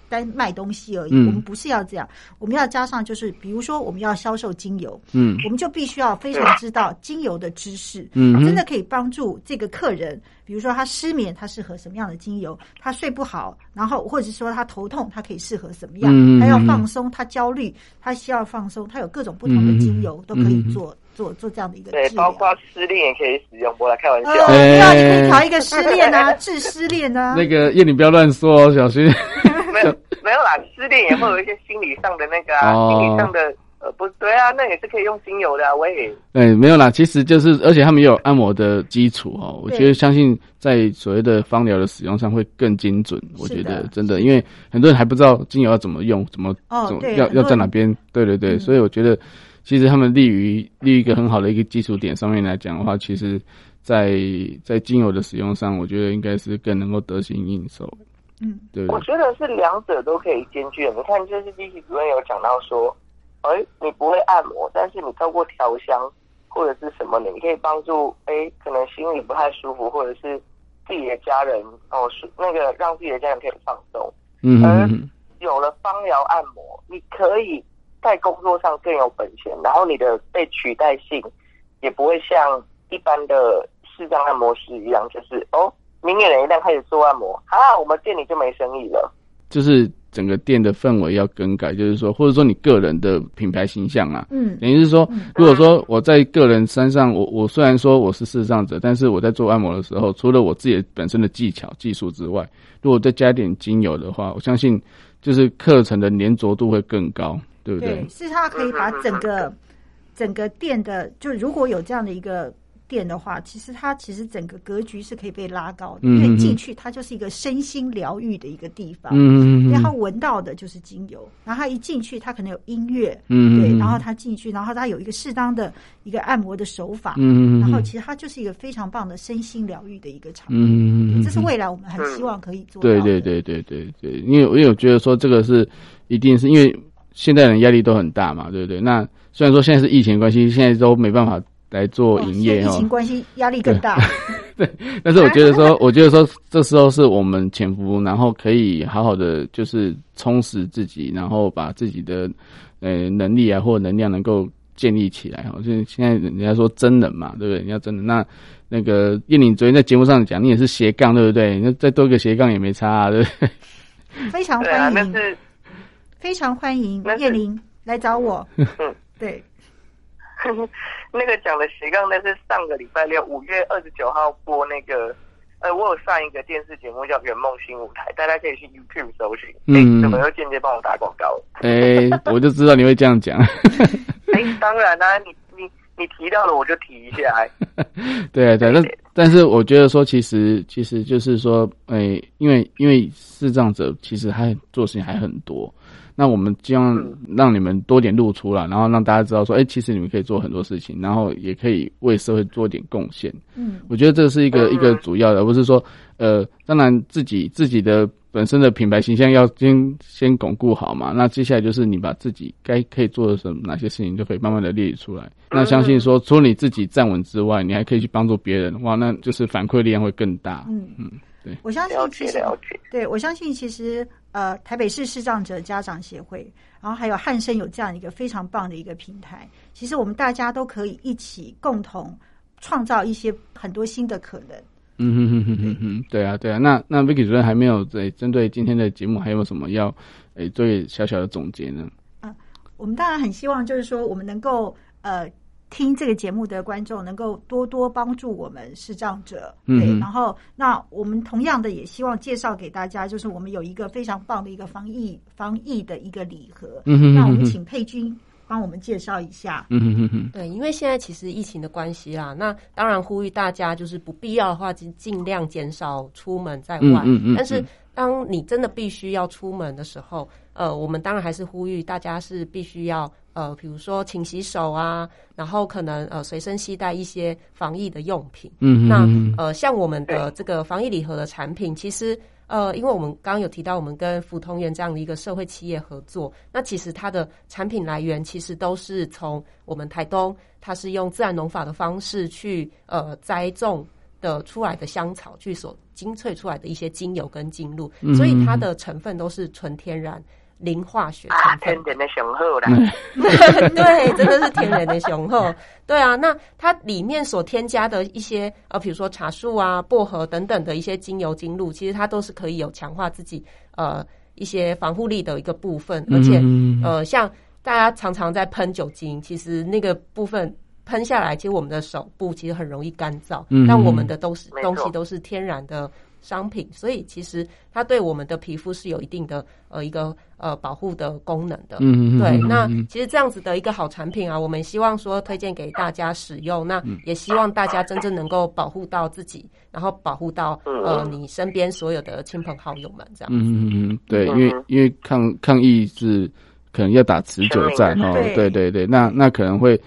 单卖东西而已，嗯、我们不是要这样，我们要加上就是，比如说我们要销售精油，嗯，我们就必须要非常知道精油的知识，嗯，真的可以帮助这个客人，比如说他失眠，他适合什么样的精油？他睡不好，然后或者说他头痛，他可以适合什么样？嗯、他要放松，他焦虑，他需要放松，他有各种不同的精油、嗯、都可以做做做这样的一个对，包括失恋也可以使用。我来开玩笑，不要、呃、你可以调一个失恋啊，治失恋啊。那个燕，你不要乱说哦，小心。没有没有啦，失恋也会有一些心理上的那个啊，哦、心理上的呃，不对啊，那也是可以用精油的啊，我也。哎，没有啦，其实就是，而且他们也有按摩的基础哦。我觉得相信在所谓的芳疗的使用上会更精准。我觉得真的，因为很多人还不知道精油要怎么用，怎么哦，怎么要要在哪边？对对对，嗯、所以我觉得其实他们立于立于一个很好的一个基础点上面来讲的话，其实在在精油的使用上，我觉得应该是更能够得心应手。嗯，对，我觉得是两者都可以兼具。你看，就是 Vicky 主任有讲到说，哎，你不会按摩，但是你透过调香或者是什么的，你可以帮助哎，可能心里不太舒服，或者是自己的家人哦，是那个让自己的家人可以放松。嗯，而有了芳疗按摩，你可以在工作上更有本钱，然后你的被取代性也不会像一般的视障按摩师一样，就是哦，明眼人一旦开始做按摩，啊，我们店里就没生意了。就是整个店的氛围要更改，就是说，或者说你个人的品牌形象啊，嗯，等于是说，如果说我在个人身上，我我虽然说我是视障者，但是我在做按摩的时候，除了我自己本身的技巧技术之外，如果再加点精油的话，我相信就是课程的粘着度会更高，对不对？对，是他可以把整个整个店的，就如果有这样的一个。店的话，其实它其实整个格局是可以被拉高的，嗯、因为进去它就是一个身心疗愈的一个地方。嗯，因为它闻到的就是精油，然后它一进去，它可能有音乐，嗯，对，然后它进去，然后它有一个适当的一个按摩的手法，嗯，然后其实它就是一个非常棒的身心疗愈的一个场地。嗯，这是未来我们很希望可以做到。对对对对对对，因为因为我觉得说这个是一定是因为现在人压力都很大嘛，对不对？那虽然说现在是疫情关系，现在都没办法。来做营业哈，疫情关系压力更大。对，但是我觉得说，我觉得说，这时候是我们潜伏，然后可以好好的就是充实自己，然后把自己的呃能力啊或能量能够建立起来哈。就是现在人家说真人嘛，对不对？你要真人，那那个叶玲昨天在节目上讲，你也是斜杠，对不对？那再多一个斜杠也没差啊，对不对？非常欢迎，非常欢迎叶玲来找我。对。那个讲的斜杠，那是上个礼拜六五月二十九号播那个，呃，我有上一个电视节目叫《圆梦新舞台》，大家可以去 YouTube 搜寻。嗯，怎么又间接帮我打广告？哎、欸，我就知道你会这样讲。哎、欸，当然啦、啊，你你你提到了，我就提一下。对啊，对，但但是我觉得说，其实其实就是说，哎、欸，因为因为视障者其实还做事情还很多。那我们希望让你们多点露出来，然后让大家知道说，哎、欸，其实你们可以做很多事情，然后也可以为社会做点贡献。嗯，我觉得这是一个一个主要的，而不是说，呃，当然自己自己的本身的品牌形象要先先巩固好嘛。那接下来就是你把自己该可以做的什么哪些事情，就可以慢慢的列出来。那相信说，除了你自己站稳之外，你还可以去帮助别人，哇，那就是反馈力量会更大。嗯嗯。对我相信其实，对我相信其实，呃，台北市视障者家长协会，然后还有汉生有这样一个非常棒的一个平台，其实我们大家都可以一起共同创造一些很多新的可能。嗯哼哼哼哼哼，对啊对啊。那那 Vicky 主任还没有在针对今天的节目还有没有什么要诶做小小的总结呢？啊，我们当然很希望就是说我们能够呃。听这个节目的观众能够多多帮助我们视障者，对，嗯、然后那我们同样的也希望介绍给大家，就是我们有一个非常棒的一个防疫防疫的一个礼盒，嗯哼，那我们请佩君帮我们介绍一下，嗯哼哼哼，对，因为现在其实疫情的关系啦，那当然呼吁大家就是不必要的话就尽量减少出门在外，嗯嗯嗯，但是当你真的必须要出门的时候，呃，我们当然还是呼吁大家是必须要。呃，比如说勤洗手啊，然后可能呃随身携带一些防疫的用品。嗯，那呃像我们的这个防疫礼盒的产品，其实呃，因为我们刚刚有提到我们跟福同源这样的一个社会企业合作，那其实它的产品来源其实都是从我们台东，它是用自然农法的方式去呃栽种的出来的香草，去所精粹出来的一些精油跟精露，所以它的成分都是纯天然。零化学成分，啊、天然的雄厚啦，对，真的是天然的雄厚。对啊，那它里面所添加的一些呃，比如说茶树啊、薄荷等等的一些精油精露，其实它都是可以有强化自己呃一些防护力的一个部分。而且呃，像大家常常在喷酒精，其实那个部分喷下来，其实我们的手部其实很容易干燥，嗯但我们的都是东西都是天然的。商品，所以其实它对我们的皮肤是有一定的呃一个呃保护的功能的。嗯嗯。对，那其实这样子的一个好产品啊，我们希望说推荐给大家使用，那也希望大家真正能够保护到自己，然后保护到呃你身边所有的亲朋好友们这样。嗯嗯嗯，对，因为因为抗抗疫是可能要打持久战哈，对对对，那那可能会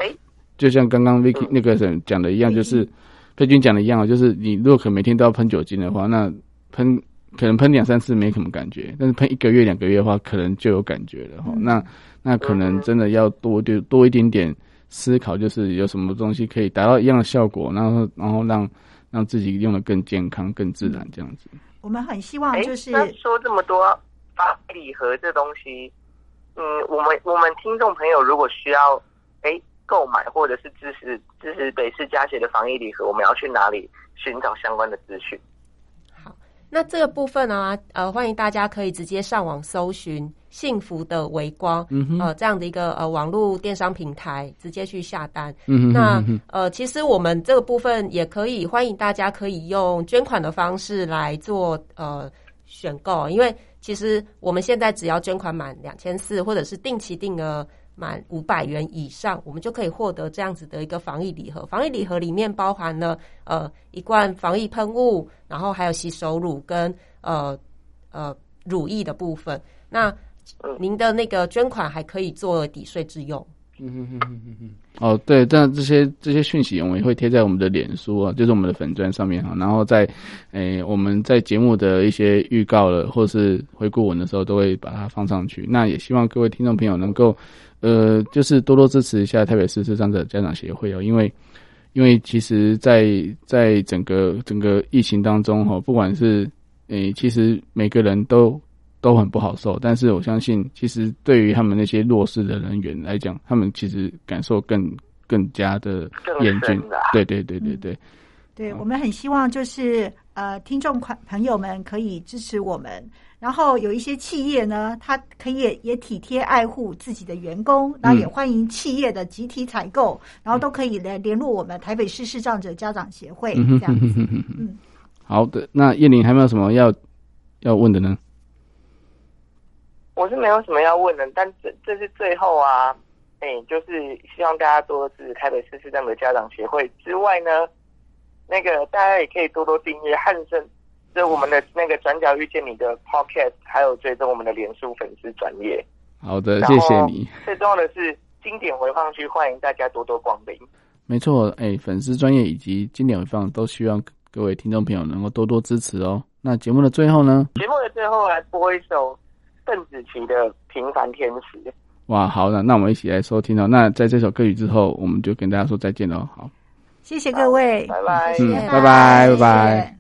就像刚刚 Vicky 那个人讲的一样，就是。佩君讲的一样，就是你如果可每天都要喷酒精的话，那喷可能喷两三次没什么感觉，但是喷一个月两个月的话，可能就有感觉了哈、嗯。那那可能真的要多就多一点点思考，就是有什么东西可以达到一样的效果，然后然后让让自己用的更健康、更自然这样子。我们很希望就是说这么多防疫礼盒这东西，嗯，我们我们听众朋友如果需要哎购买或者是支持支持北市家协的防疫礼盒，我们要去哪里寻找相关的资讯？好那这个部分呢、啊，呃，欢迎大家可以直接上网搜寻“幸福的微光”嗯、呃，这样的一个呃网络电商平台，直接去下单。嗯哼那呃，其实我们这个部分也可以欢迎大家可以用捐款的方式来做呃选购，因为其实我们现在只要捐款满两千四，或者是定期定额。满五百元以上，我们就可以获得这样子的一个防疫礼盒。防疫礼盒里面包含了呃一罐防疫喷雾，然后还有洗手乳跟呃呃乳液的部分。那您的那个捐款还可以做抵税之用。嗯哼哼哼哼哼。哦，对，这这些这些讯息我们也会贴在我们的脸书啊，就是我们的粉砖上面哈。然后在诶、欸、我们在节目的一些预告了或是回顾文的时候，都会把它放上去。那也希望各位听众朋友能够。呃，就是多多支持一下台北市视障者家长协会哦，因为，因为其实在，在在整个整个疫情当中哈，不管是诶、欸，其实每个人都都很不好受，但是我相信，其实对于他们那些弱势的人员来讲，他们其实感受更更加的严峻。对对对对对，对，我们很希望就是呃，听众朋友们可以支持我们。然后有一些企业呢，他可以也，也体贴爱护自己的员工，然后也欢迎企业的集体采购，嗯、然后都可以来联络我们台北市视障者家长协会、嗯、这样子。嗯，好的，那叶玲还没有什么要要问的呢？我是没有什么要问的，但这这是最后啊，哎，就是希望大家多支持台北市视障者家长协会之外呢，那个大家也可以多多订阅汉声。是我们的那个转角遇见你的 Podcast，还有追踪我们的脸书粉丝专业。好的，谢谢你。最重要的是经典回放区，欢迎大家多多光临。没错，哎，粉丝专业以及经典回放都希望各位听众朋友能够多多支持哦。那节目的最后呢？节目的最后来播一首邓紫棋的《平凡天使》。哇，好的，那我们一起来收听哦。那在这首歌曲之后，我们就跟大家说再见喽。好，谢谢各位，拜拜，嗯，拜拜，拜拜。